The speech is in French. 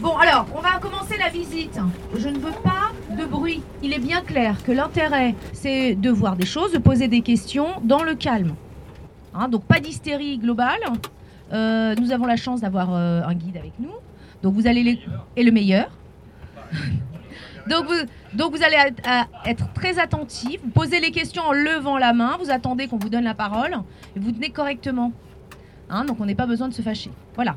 Bon, alors, on va commencer la visite. Je ne veux pas de bruit. Il est bien clair que l'intérêt, c'est de voir des choses, de poser des questions dans le calme. Hein, donc, pas d'hystérie globale. Euh, nous avons la chance d'avoir euh, un guide avec nous. Donc, vous allez les... Et le meilleur. donc, vous, allez être, très attentif. Vous posez les questions en levant la main. Vous attendez qu'on vous donne la parole. Et vous tenez correctement. Hein, donc, on n'a pas besoin de se fâcher. Voilà.